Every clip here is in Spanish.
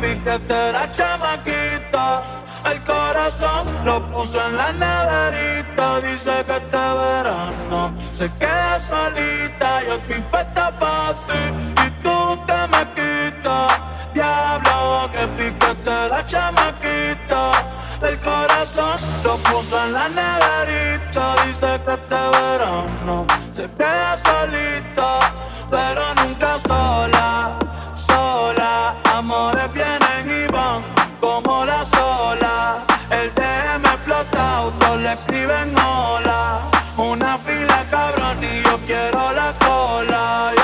Que piquete la chamaquita. El corazón lo puso en la neverita. Dice que este verano se queda solita. Yo estoy puesta pa' ti y tú te me quitas. Diablo, que piquete la chamaquita. El corazón lo puso en la neverita. Dice que este verano se queda solita, pero nunca sola. Cabrón y yo quiero la cola.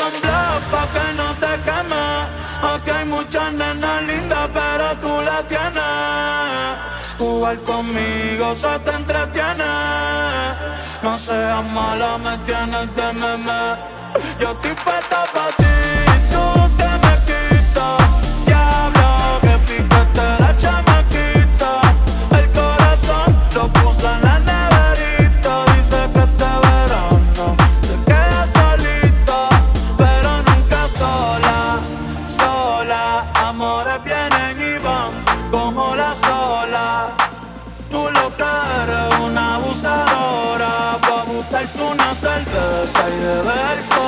Sunblock que no te queme. Aquí hay muchas nenas lindas, pero tú la tienes. Jugar conmigo se te entretiene. No seas mala, me tienes de meme. Yo estoy puesta pa' ti, I've it.